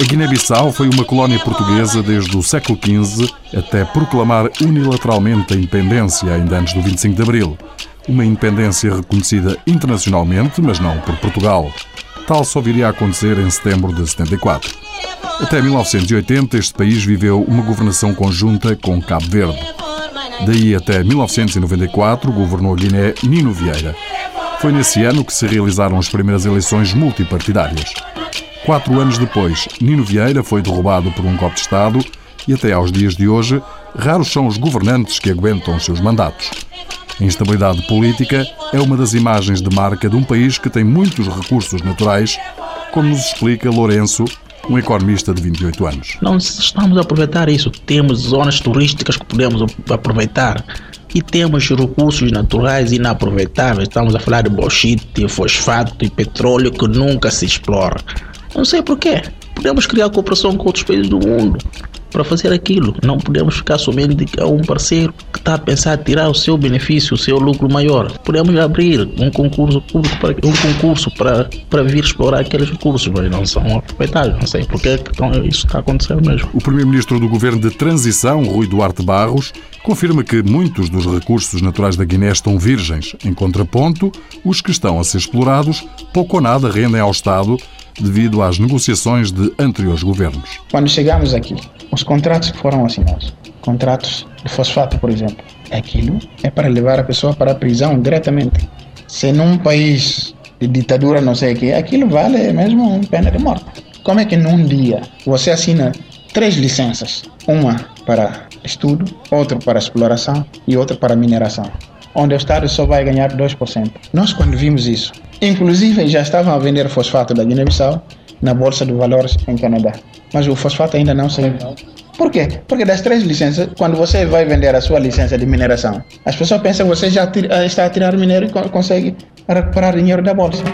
A Guiné-Bissau foi uma colónia portuguesa desde o século XV até proclamar unilateralmente a independência ainda antes do 25 de Abril. Uma independência reconhecida internacionalmente, mas não por Portugal. Tal só viria a acontecer em setembro de 74. Até 1980, este país viveu uma governação conjunta com Cabo Verde. Daí até 1994, governou Guiné Nino Vieira. Foi nesse ano que se realizaram as primeiras eleições multipartidárias. Quatro anos depois, Nino Vieira foi derrubado por um golpe de Estado e até aos dias de hoje, raros são os governantes que aguentam os seus mandatos. A instabilidade política é uma das imagens de marca de um país que tem muitos recursos naturais, como nos explica Lourenço, um economista de 28 anos. Não estamos a aproveitar isso. Temos zonas turísticas que podemos aproveitar e temos recursos naturais inaproveitáveis. Estamos a falar de bauxite, fosfato e petróleo que nunca se explora. Não sei porquê. Podemos criar cooperação com outros países do mundo para fazer aquilo. Não podemos ficar somente a um parceiro que está a pensar tirar o seu benefício, o seu lucro maior. Podemos abrir um concurso público para um concurso para, para vir explorar aqueles recursos, mas não são aproveitados. Não sei porque então, isso está acontecendo mesmo. O primeiro-ministro do governo de transição, Rui Duarte Barros, confirma que muitos dos recursos naturais da Guiné estão virgens. Em contraponto, os que estão a ser explorados pouco ou nada rendem ao Estado devido às negociações de anteriores governos. Quando chegamos aqui, os contratos que foram assinados, contratos de fosfato, por exemplo, aquilo é para levar a pessoa para a prisão diretamente. Se num país de ditadura, não sei o que, aquilo vale mesmo uma pena de morte. Como é que num dia você assina três licenças, uma para estudo, outra para exploração e outra para mineração, onde o Estado só vai ganhar 2%. Nós, quando vimos isso, inclusive já estavam a vender fosfato da Guiné-Bissau na Bolsa de Valores em Canadá, mas o fosfato ainda não saiu. Por quê? Porque das três licenças, quando você vai vender a sua licença de mineração, as pessoas pensam que você já está a tirar minério e consegue recuperar dinheiro da bolsa.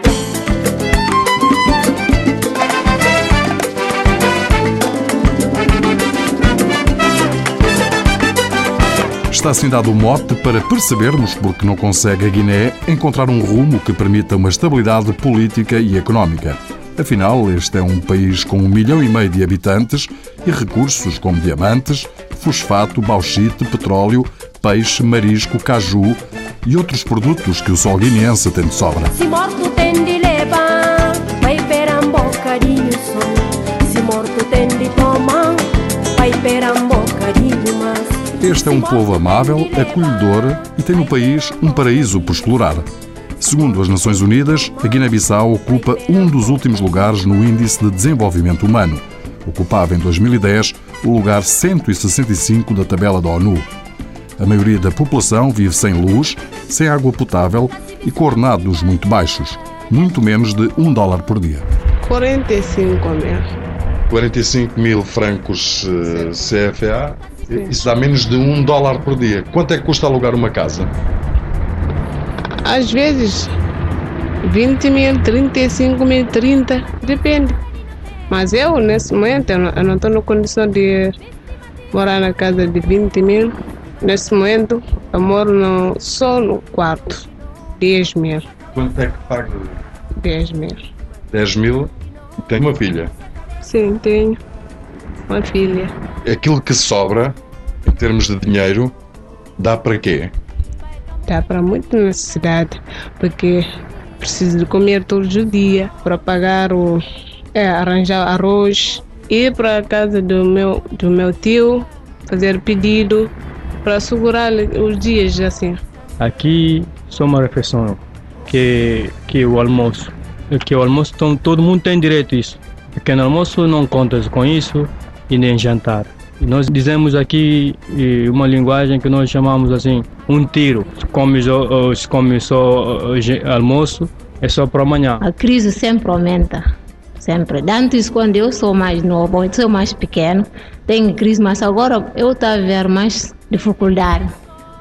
Está assim dado o mote para percebermos porque não consegue a Guiné encontrar um rumo que permita uma estabilidade política e económica. Afinal, este é um país com um milhão e meio de habitantes e recursos como diamantes, fosfato, bauxite, petróleo, peixe, marisco, caju e outros produtos que o sol guineense tem de sobra. Este é um povo amável, acolhedor e tem no país um paraíso por explorar. Segundo as Nações Unidas, a Guiné-Bissau ocupa um dos últimos lugares no Índice de Desenvolvimento Humano. Ocupava em 2010 o lugar 165 da tabela da ONU. A maioria da população vive sem luz, sem água potável e com ordenados muito baixos, muito menos de um dólar por dia. 45 mil. 45 mil francos eh, CFA. Isso dá menos de um dólar por dia. Quanto é que custa alugar uma casa? Às vezes 20 mil, 35 mil, 30, depende. Mas eu, nesse momento, eu não estou na condição de morar na casa de 20 mil. Nesse momento, eu moro no, só no quarto, 10 mil. Quanto é que paga? 10 mil. 10 mil? Tem uma filha? Sim, tenho uma filha. Aquilo que sobra, em termos de dinheiro, dá para quê? Dá para muita necessidade, porque preciso de comer todos os dias para pagar o. É, arranjar arroz, ir para a casa do meu, do meu tio, fazer pedido para segurar os dias assim. Aqui só uma refeição, que, que o almoço. Que o almoço todo mundo tem direito a isso. Pequeno almoço não conta com isso, e nem jantar. E nós dizemos aqui uma linguagem que nós chamamos assim, um tiro. Se come, se come só almoço, é só para amanhã. A crise sempre aumenta, sempre. Antes, quando eu sou mais novo, eu sou mais pequeno, tenho crise, mas agora eu estou a ver mais dificuldade.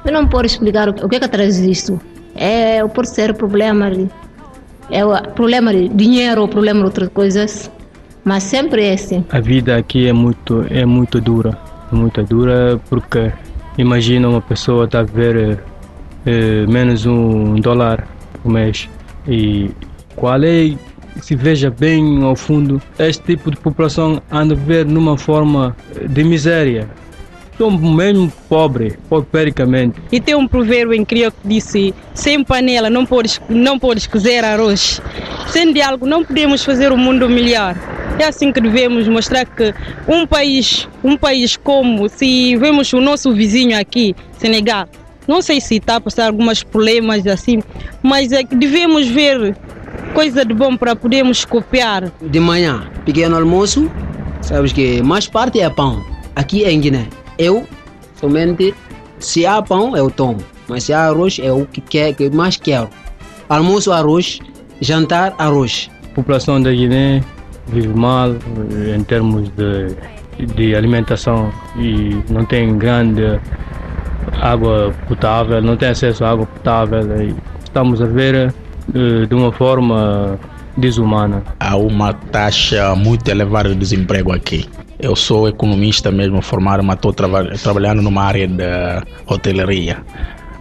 Eu não posso explicar o que é que traz isso. É por ser problema de, é problema de dinheiro ou problema de outras coisas mas sempre é assim. A vida aqui é muito, é muito dura, é muito dura porque imagina uma pessoa tá a ver eh, menos um dólar por mês. E qual é, se veja bem ao fundo, este tipo de população anda a viver numa forma de miséria. São mesmo pobre, paupericamente. E tem um provérbio em crioulo que disse: sem panela não podes, não podes cozer arroz. Sem diálogo não podemos fazer o mundo melhor. É assim que devemos mostrar que um país, um país como se vemos o nosso vizinho aqui, Senegal, não sei se está a passar alguns problemas assim, mas é que devemos ver coisa de bom para podermos copiar. De manhã, pequeno almoço, sabes que mais parte é pão. Aqui em Guiné, eu somente se há pão eu tomo, mas se há arroz é o que, quer, que mais quero. Almoço arroz, jantar arroz. A população da Guiné vive mal eh, em termos de, de alimentação e não tem grande água potável, não tem acesso à água potável. E estamos a ver eh, de uma forma desumana. Há uma taxa muito elevada de desemprego aqui. Eu sou economista mesmo, formado, mas estou traba trabalhando numa área da hotelaria.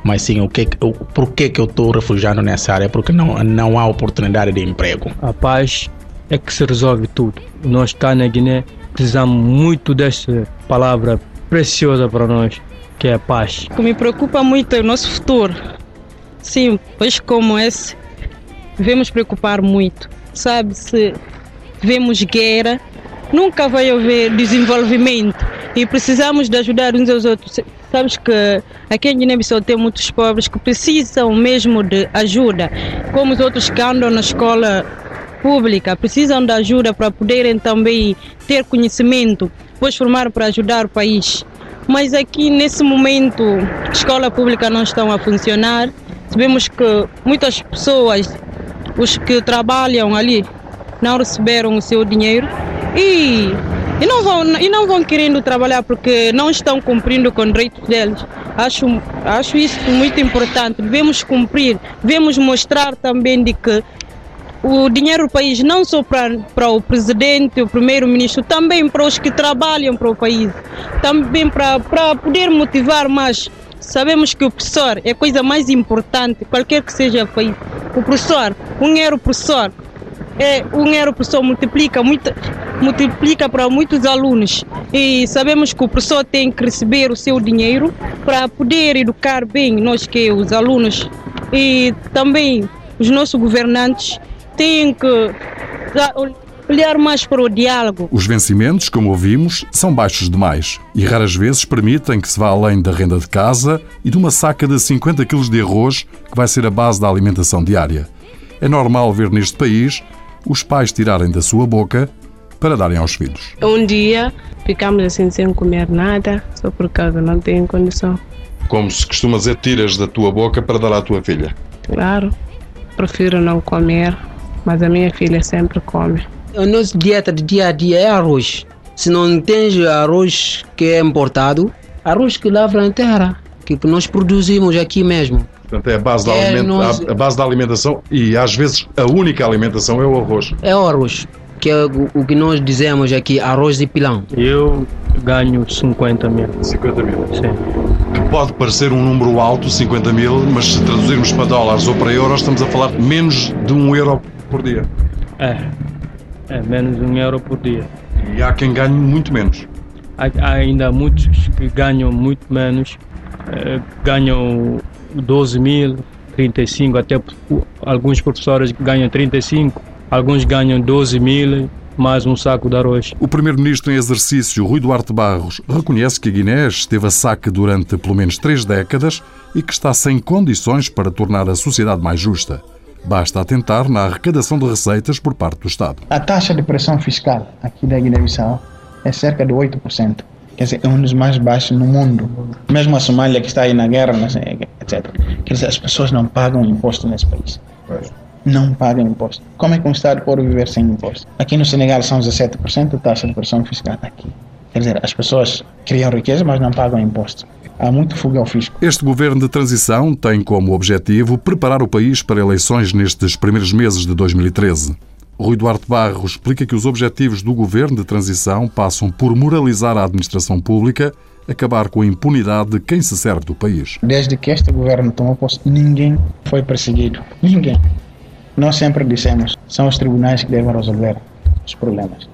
Mas sim, o que, o, por que, que eu estou refugiando nessa área? Porque não, não há oportunidade de emprego. A paz é que se resolve tudo. Nós cá na Guiné precisamos muito desta palavra preciosa para nós, que é a paz. O que me preocupa muito é o nosso futuro. Sim, pois como esse, devemos preocupar muito. Sabe, se vemos guerra, nunca vai haver desenvolvimento e precisamos de ajudar uns aos outros. Sabes que aqui em Guiné-Bissau tem muitos pobres que precisam mesmo de ajuda, como os outros que andam na escola pública, precisam de ajuda para poderem também ter conhecimento, depois formar para ajudar o país. Mas aqui nesse momento, escola pública não estão a funcionar. Sabemos que muitas pessoas, os que trabalham ali, não receberam o seu dinheiro e, e, não, vão, e não vão querendo trabalhar porque não estão cumprindo com os direitos deles. Acho, acho isso muito importante. Devemos cumprir, devemos mostrar também de que o dinheiro do país não só para, para o presidente, o primeiro-ministro, também para os que trabalham para o país, também para, para poder motivar mais. Sabemos que o professor é a coisa mais importante, qualquer que seja o país. O professor, um euro professor, é, um euro professor multiplica, muito, multiplica para muitos alunos. E sabemos que o professor tem que receber o seu dinheiro para poder educar bem nós que os alunos e também os nossos governantes têm que olhar mais para o diálogo. Os vencimentos, como ouvimos, são baixos demais e raras vezes permitem que se vá além da renda de casa e de uma saca de 50 kg de arroz que vai ser a base da alimentação diária. É normal ver neste país os pais tirarem da sua boca para darem aos filhos. Um dia ficamos assim sem comer nada, só por causa não tem condição. Como se costuma dizer, tiras da tua boca para dar à tua filha. Claro, prefiro não comer, mas a minha filha sempre come. A nossa dieta de dia a dia é arroz. Se não tens arroz que é importado, arroz que lavra na terra, que nós produzimos aqui mesmo. Portanto, é a base, da, é aliment... nós... a base da alimentação e às vezes a única alimentação é o arroz. É o arroz, que é o, que nós dizemos aqui, arroz de pilão. Eu ganho 50 mil. 50 mil? Sim. Pode parecer um número alto, 50 mil, mas se traduzirmos para dólares ou para euros, estamos a falar de menos de um euro por dia. É, é menos de um euro por dia. E há quem ganhe muito menos. Há, há ainda muitos que ganham muito menos, eh, ganham 12 mil, 35, até alguns professores ganham 35, alguns ganham 12 mil, mais um saco de arroz. O primeiro-ministro em exercício, Rui Duarte Barros, reconhece que a Guiné esteve a saque durante pelo menos três décadas e que está sem condições para tornar a sociedade mais justa. Basta atentar na arrecadação de receitas por parte do Estado. A taxa de pressão fiscal aqui da Guiné-Bissau é cerca de 8%. Quer dizer, é um dos mais baixos no mundo. Mesmo a Somália, que está aí na guerra, etc. Quer dizer, as pessoas não pagam imposto nesse país. Não pagam imposto. Como é que um Estado pode viver sem imposto? Aqui no Senegal são 17% a taxa de pressão fiscal. Aqui. Quer dizer, as pessoas criam riqueza, mas não pagam imposto há muito fuga ao fisco. Este governo de transição tem como objetivo preparar o país para eleições nestes primeiros meses de 2013. Rui Duarte Barros explica que os objetivos do governo de transição passam por moralizar a administração pública, acabar com a impunidade de quem se serve do país. Desde que este governo tomou posse, ninguém foi perseguido. Ninguém. Nós sempre dissemos, são os tribunais que devem resolver os problemas.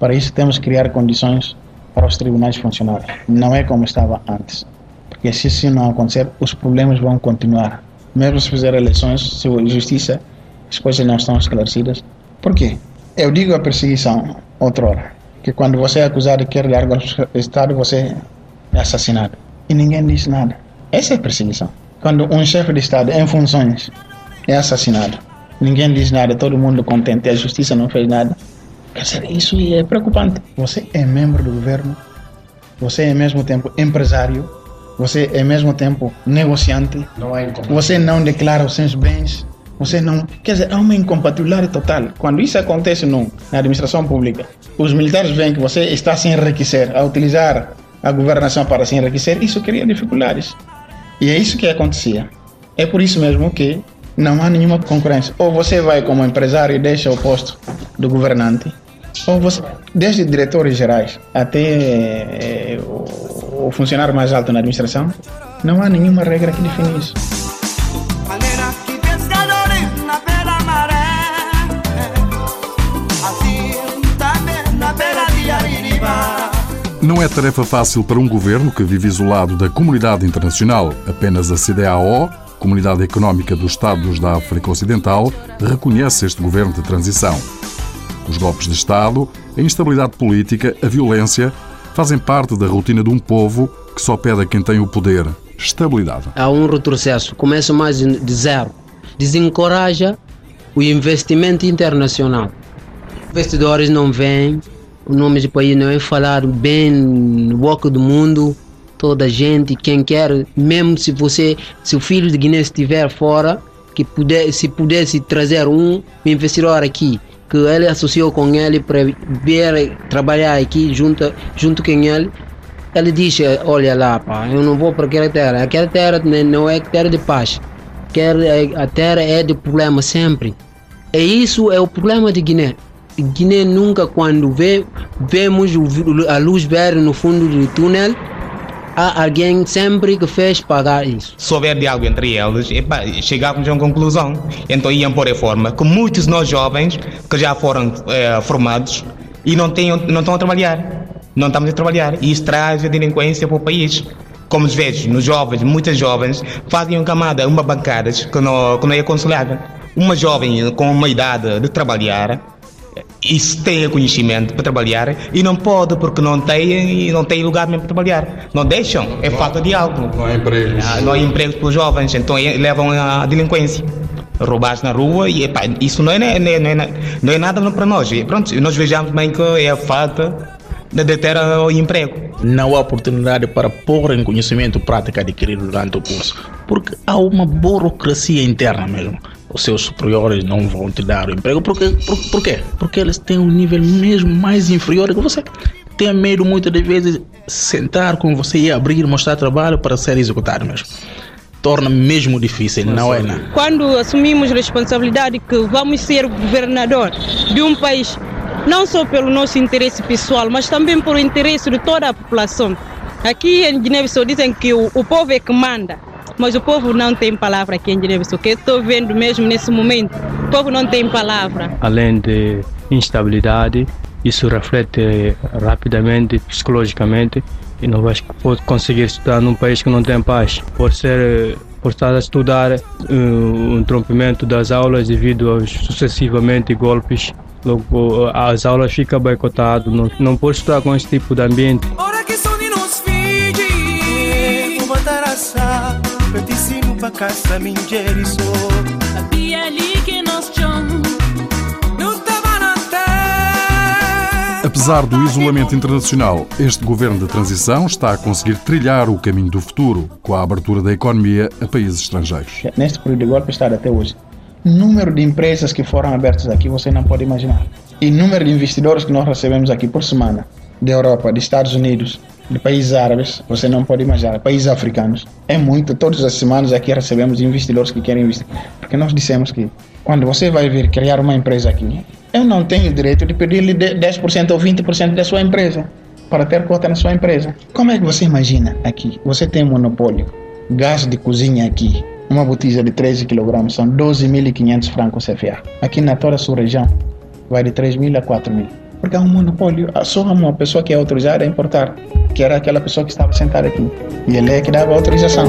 Para isso temos que criar condições para os tribunais funcionarem. Não é como estava antes. Porque se isso não acontecer, os problemas vão continuar. Mesmo se fizer eleições, se a justiça, as coisas não estão esclarecidas. Por quê? Eu digo a perseguição, outrora, que quando você é acusado de querer largar o Estado, você é assassinado. E ninguém diz nada. Essa é perseguição. Quando um chefe de Estado em funções é assassinado, ninguém diz nada, todo mundo contente, a justiça não fez nada. Quer dizer, isso é preocupante. Você é membro do governo, você é ao mesmo tempo empresário, você é ao mesmo tempo negociante, não você não declara os seus bens, você não. Quer dizer, há uma incompatibilidade total. Quando isso acontece no, na administração pública, os militares veem que você está a se enriquecer, a utilizar a governação para se enriquecer, isso cria dificuldades. E é isso que acontecia. É por isso mesmo que não há nenhuma concorrência. Ou você vai como empresário e deixa o posto do governante, ou você, desde diretores gerais até é, o, funcionário mais alto na administração, não há nenhuma regra que define isso. Não é tarefa fácil para um governo que vive isolado da comunidade internacional. Apenas a CDAO, Comunidade Económica dos Estados da África Ocidental, reconhece este governo de transição. Os golpes de Estado, a instabilidade política, a violência fazem parte da rotina de um povo que só pede a quem tem o poder estabilidade. Há um retrocesso, começa mais de zero. Desencoraja o investimento internacional. Investidores não vêm, o nome do país não é falar bem no boca do mundo. Toda gente, quem quer, mesmo se você, se o filho de Guiné estiver fora, que puder, se pudesse trazer um investidor aqui, que ele associou com ele para vir trabalhar aqui junto, junto com ele, ele diz, olha lá, pá, eu não vou para aquela terra, aquela terra não é terra de paz, a terra é de problema sempre. E isso é o problema de Guiné. Guiné nunca, quando vê, vemos a luz verde no fundo do túnel, há alguém sempre que fez pagar isso. Se houver diálogo entre eles, epa, chegávamos a uma conclusão. Então iam pôr a forma que muitos de nós jovens que já foram é, formados e não, têm, não estão a trabalhar. Não estamos a trabalhar. E isso traz a delinquência para o país. Como vejo nos jovens, muitas jovens fazem uma camada, uma bancada que não, que não é aconselhável. Uma jovem com uma idade de trabalhar isso tem conhecimento para trabalhar e não pode porque não tem não tem lugar mesmo para trabalhar. Não deixam, é falta de algo. Não há empregos. Não há empregos para os jovens, então é, levam à delinquência. Roubar na rua e epá, isso não é, não, é, não, é, não é nada para nós. E pronto, nós vejamos bem que é a falta de ter o emprego. Não há oportunidade para pôr em conhecimento prática adquirido durante o curso, porque há uma burocracia interna mesmo os seus superiores não vão te dar o emprego. Por quê? Por, por quê? Porque eles têm um nível mesmo mais inferior que você. Tem medo muitas das vezes sentar com você e abrir, mostrar trabalho para ser executado mesmo. Torna mesmo difícil, não é? Não. Quando assumimos responsabilidade que vamos ser governador de um país, não só pelo nosso interesse pessoal, mas também pelo interesse de toda a população. Aqui em Guiné-Bissau dizem que o, o povo é que manda. Mas o povo não tem palavra aqui em Guiné-Bissau, que estou vendo mesmo nesse momento. O povo não tem palavra. Além de instabilidade, isso reflete rapidamente, psicologicamente, e não vai conseguir estudar num país que não tem paz. Por ser por estar a estudar uh, o interrompimento das aulas devido aos sucessivamente golpes, logo as aulas ficam boicotadas, não, não pode estudar com esse tipo de ambiente. Caça minjeriso Apesar do isolamento internacional, este governo de transição está a conseguir trilhar o caminho do futuro, com a abertura da economia a países estrangeiros. Neste período de golpe Estado até hoje, número de empresas que foram abertas aqui você não pode imaginar. E número de investidores que nós recebemos aqui por semana, da Europa, dos Estados Unidos, de países árabes, você não pode imaginar, países africanos. É muito, todas as semanas aqui recebemos investidores que querem investir. Porque nós dissemos que quando você vai vir criar uma empresa aqui, eu não tenho direito de pedir-lhe 10% ou 20% da sua empresa. para ter cota na sua empresa. Como é que você imagina aqui? Você tem um monopólio, gás de cozinha aqui, uma botija de 13 kg são 12.500 francos CFA. Aqui na toda a sua região vai de 3.000 a 4.000. Porque é um monopólio. Só uma pessoa que é autorizada a importar, que era aquela pessoa que estava sentada aqui. E ele é que dava a autorização.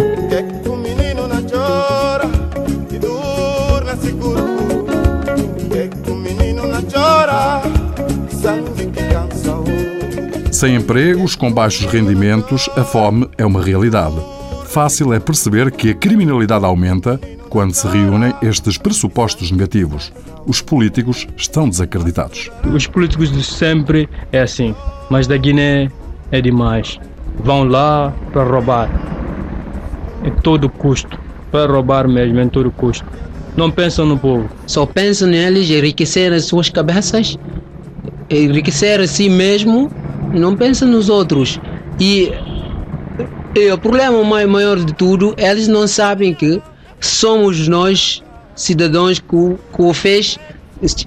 Sem empregos, com baixos rendimentos, a fome é uma realidade. Fácil é perceber que a criminalidade aumenta quando se reúnem estes pressupostos negativos. Os políticos estão desacreditados. Os políticos de sempre é assim, mas da Guiné é demais. Vão lá para roubar. Em todo custo. Para roubar mesmo, em todo custo. Não pensam no povo. Só pensam neles enriquecer as suas cabeças, enriquecer a si mesmo, não pensam nos outros. E, e o problema maior de tudo, eles não sabem que somos nós, cidadãos, que, que o fez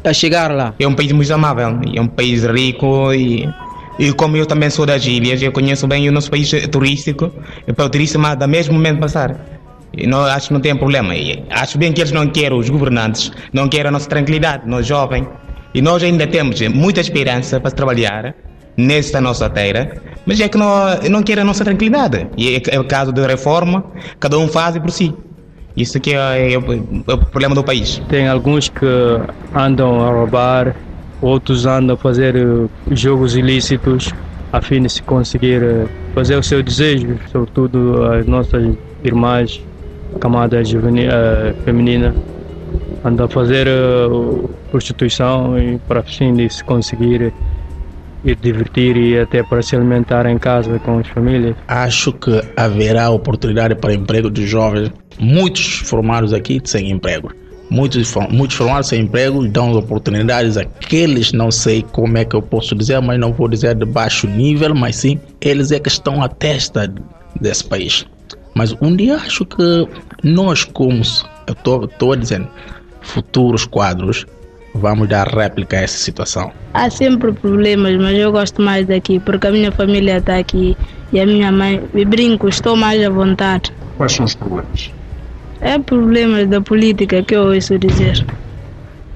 a chegar lá. É um país muito amável, é um país rico e e como eu também sou das ilhas, eu conheço bem o nosso país turístico, para o turista da mesmo momento passar. E não, acho que não tem problema. E acho bem que eles não querem, os governantes, não querem a nossa tranquilidade, nós jovens. E nós ainda temos muita esperança para trabalhar nesta nossa terra, mas é que não, não querem a nossa tranquilidade. E é, é o caso da reforma, cada um faz por si. Isso que é, é, é o problema do país. Tem alguns que andam a roubar, outros andam a fazer uh, jogos ilícitos a fim de se conseguir uh, fazer o seu desejo, sobretudo as nossas irmãs, camada juvenil, uh, feminina, andam a fazer prostituição e para fim de se conseguir ir divertir e até para se alimentar em casa com as famílias. Acho que haverá oportunidade para emprego de jovens, muitos formados aqui sem emprego muitos, muitos formados sem emprego dão oportunidades àqueles, não sei como é que eu posso dizer, mas não vou dizer de baixo nível, mas sim, eles é que estão à testa desse país. Mas um dia acho que nós, como eu estou dizendo, futuros quadros, vamos dar réplica a essa situação. Há sempre problemas, mas eu gosto mais daqui, porque a minha família está aqui e a minha mãe, me brinco, estou mais à vontade. Quais são os problemas? É problemas da política que eu ouço dizer.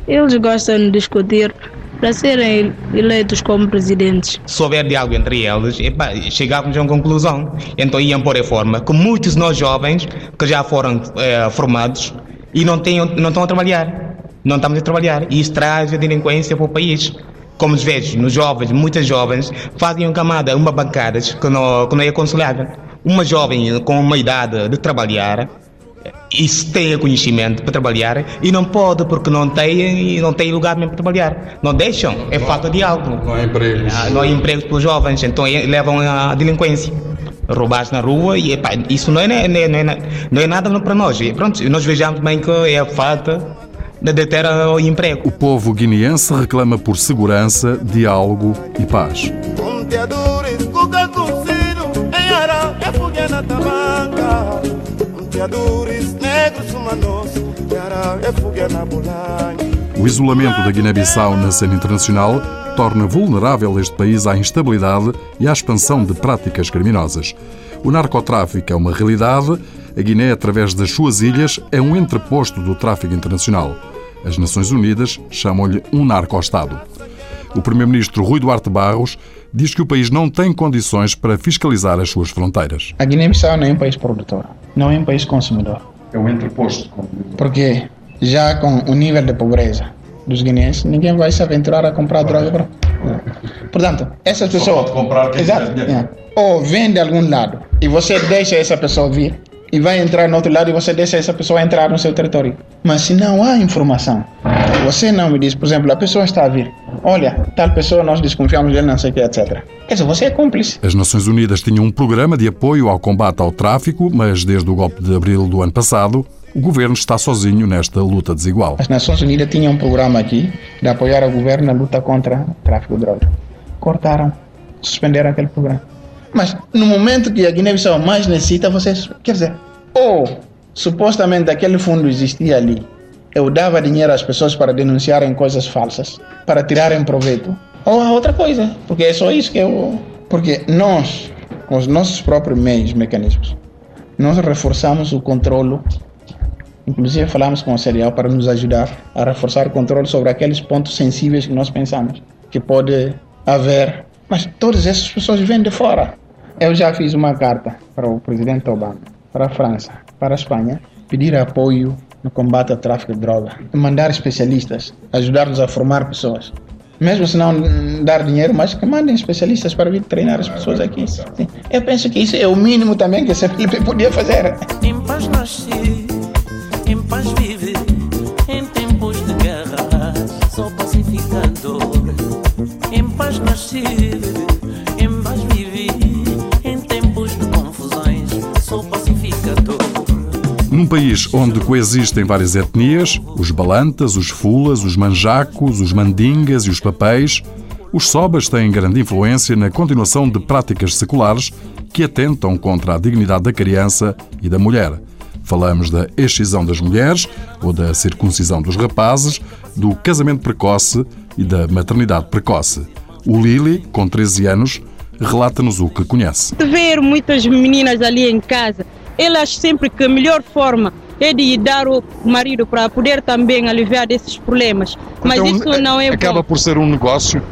Eles gostam de discutir para serem eleitos como presidentes. Se houver diálogo entre eles, epa, chegávamos a uma conclusão. Então iam pôr a forma que muitos de nós jovens que já foram é, formados e não, têm, não estão a trabalhar. Não estamos a trabalhar. E isso traz a delinquência para o país. Como vejo nos jovens, muitas jovens fazem uma camada, uma bancada que não, que não é aconselhável. Uma jovem com uma idade de trabalhar e se tem conhecimento para trabalhar e não pode porque não tem não tem lugar mesmo para trabalhar. Não deixam. É falta de algo. não há empregos. Ah, não há empregos para os jovens. Então é, levam à delinquência. Roubar na rua e epá, isso não é, não, é, não, é, não é nada para nós. E, pronto nós vejamos bem que é a falta de deter o emprego. O povo guineense reclama por segurança diálogo e paz. O isolamento da Guiné-Bissau na cena internacional torna vulnerável este país à instabilidade e à expansão de práticas criminosas. O narcotráfico é uma realidade, a Guiné, através das suas ilhas, é um entreposto do tráfico internacional. As Nações Unidas chamam-lhe um narco-estado. O primeiro-ministro Rui Duarte Barros diz que o país não tem condições para fiscalizar as suas fronteiras. A Guiné-Bissau não é um país produtor, não é um país consumidor. É um entreposto. Porque já com o nível de pobreza dos guineenses, ninguém vai se aventurar a comprar droga. Portanto, essas pessoas. comprar exato, é. Ou vem de algum lado e você deixa essa pessoa vir e vai entrar no outro lado e você deixa essa pessoa entrar no seu território. Mas se não há informação, você não me diz, por exemplo, a pessoa está a vir, olha, tal pessoa nós desconfiamos dele, não sei o que, etc. Quer dizer, você é cúmplice. As Nações Unidas tinham um programa de apoio ao combate ao tráfico, mas desde o golpe de abril do ano passado, o governo está sozinho nesta luta desigual. As Nações Unidas tinham um programa aqui de apoiar o governo na luta contra o tráfico de drogas. Cortaram, suspenderam aquele programa. Mas no momento que a Guiné-Bissau mais necessita, vocês. Quer dizer, ou supostamente aquele fundo existia ali, eu dava dinheiro às pessoas para denunciarem coisas falsas, para tirarem proveito, ou a outra coisa, porque é só isso que eu Porque nós, com os nossos próprios meios, mecanismos, nós reforçamos o controlo. Inclusive falamos com o serial para nos ajudar a reforçar o controle sobre aqueles pontos sensíveis que nós pensamos que pode haver. Mas todas essas pessoas vêm de fora. Eu já fiz uma carta para o presidente Obama, para a França, para a Espanha, pedir apoio no combate ao tráfico de droga, mandar especialistas, ajudar-nos a formar pessoas. Mesmo se não dar dinheiro, mas que mandem especialistas para vir treinar as pessoas aqui. Sim. Eu penso que isso é o mínimo também que esse Felipe podia fazer. Em paz nasci, em paz vive, em tempos de guerra, sou pacificador. Em paz nasci, Num país onde coexistem várias etnias, os balantas, os fulas, os manjacos, os mandingas e os papéis, os sobas têm grande influência na continuação de práticas seculares que atentam contra a dignidade da criança e da mulher. Falamos da excisão das mulheres ou da circuncisão dos rapazes, do casamento precoce e da maternidade precoce. O Lili, com 13 anos, relata-nos o que conhece. Ver muitas meninas ali em casa, elas sempre que a melhor forma é de dar o marido para poder também aliviar desses problemas. Mas Então, isso não é Acaba bom. por ser um negócio.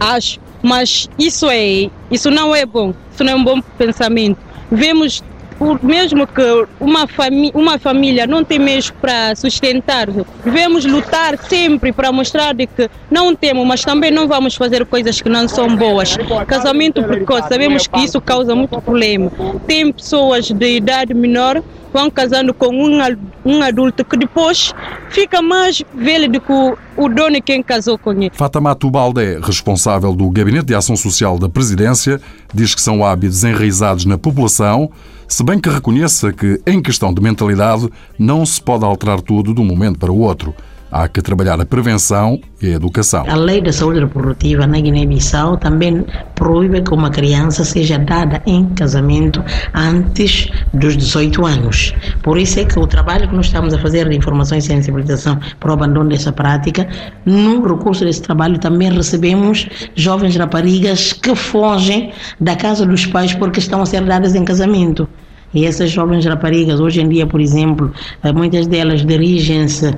Acho. Mas isso é, isso não é bom. Isso não é um bom pensamento. Vemos o mesmo que uma, uma família não tem meios para sustentar, devemos lutar sempre para mostrar de que não temos, mas também não vamos fazer coisas que não são boas. Casamento precoce, sabemos que isso causa muito problema. Tem pessoas de idade menor vão casando com um, um adulto que depois fica mais velho do que o, o dono quem casou com ele. Fatamato Baldé, responsável do Gabinete de Ação Social da Presidência, diz que são hábitos enraizados na população, se bem que reconheça que, em questão de mentalidade, não se pode alterar tudo de um momento para o outro. Há que trabalhar a prevenção e a educação. A lei da saúde reprodutiva na Guiné-Bissau também proíbe que uma criança seja dada em casamento antes dos 18 anos. Por isso é que o trabalho que nós estamos a fazer de informação e sensibilização para o abandono dessa prática, no recurso desse trabalho também recebemos jovens raparigas que fogem da casa dos pais porque estão a ser dadas em casamento. E essas jovens raparigas, hoje em dia, por exemplo, eh, muitas delas dirigem-se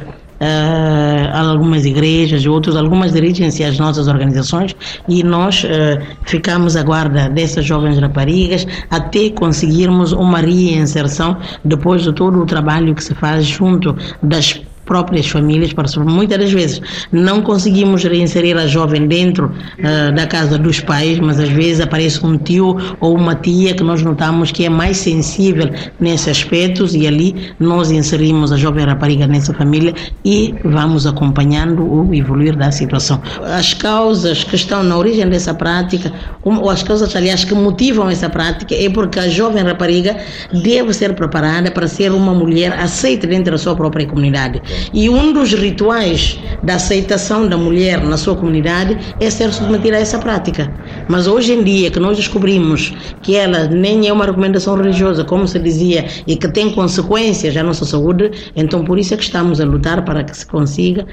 algumas igrejas, outros, algumas dirigem-se às nossas organizações. E nós eh, ficamos à guarda dessas jovens raparigas até conseguirmos uma reinserção depois de todo o trabalho que se faz junto das próprias famílias, para muitas das vezes não conseguimos reinserir a jovem dentro eh, da casa dos pais, mas às vezes aparece um tio ou uma tia que nós notamos que é mais sensível nesses aspectos e ali nós inserimos a jovem rapariga nessa família e vamos acompanhando o evoluir da situação. As causas que estão na origem dessa prática, ou as causas, aliás, que motivam essa prática é porque a jovem rapariga deve ser preparada para ser uma mulher aceita dentro da sua própria comunidade. E um dos rituais da aceitação da mulher na sua comunidade é ser submetida a essa prática. Mas hoje em dia que nós descobrimos que ela nem é uma recomendação religiosa, como se dizia, e que tem consequências à nossa saúde, então por isso é que estamos a lutar para que se consiga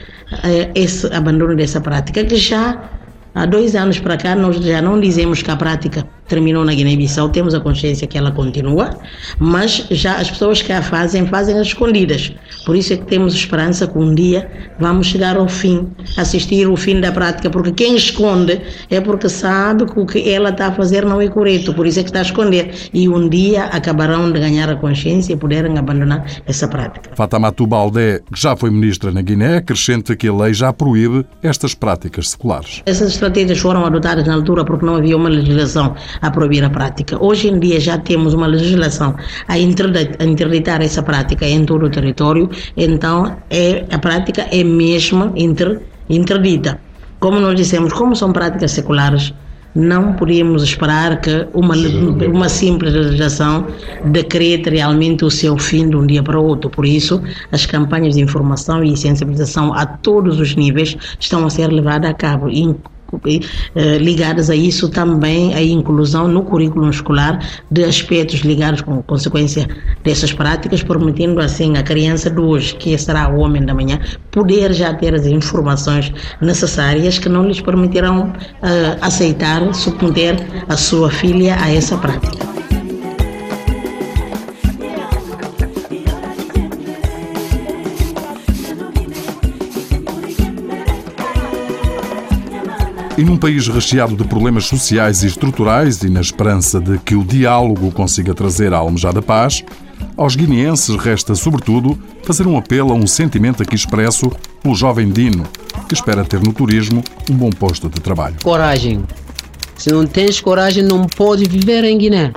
eh, esse abandono dessa prática, que já há dois anos para cá nós já não dizemos que a prática terminou na Guiné-Bissau, temos a consciência que ela continua, mas já as pessoas que a fazem, fazem às escondidas. Por isso é que temos esperança que um dia vamos chegar ao fim, assistir o fim da prática, porque quem esconde é porque sabe que o que ela está a fazer não é correto, por isso é que está a esconder. E um dia acabarão de ganhar a consciência e poderem abandonar essa prática. Fatamato Baldé, que já foi ministra na Guiné, acrescenta que a lei já proíbe estas práticas seculares. Essas estratégias foram adotadas na altura porque não havia uma legislação a proibir a prática. Hoje em dia já temos uma legislação a interdi- a interditar essa prática em todo o território, então é, a prática é mesmo inter, interdita. Como nós dissemos, como são práticas seculares, não podíamos esperar que uma, uma simples legislação decrete realmente o seu fim de um dia para o outro. Por isso, as campanhas de informação e sensibilização a todos os níveis estão a ser levadas a cabo, ligadas a isso também a inclusão no currículo escolar de aspectos ligados com consequência dessas práticas, permitindo assim a criança de hoje, que será o homem da manhã, poder já ter as informações necessárias que não lhes permitirão uh, aceitar, submeter a sua filha a essa prática. E num país recheado de problemas sociais e estruturais e na esperança de que o diálogo consiga trazer a almejada paz, aos guineenses resta, sobretudo, fazer um apelo a um sentimento aqui expresso pelo jovem Dino, que espera ter no turismo um bom posto de trabalho. Coragem. Se não tens coragem, não pode viver em Guiné.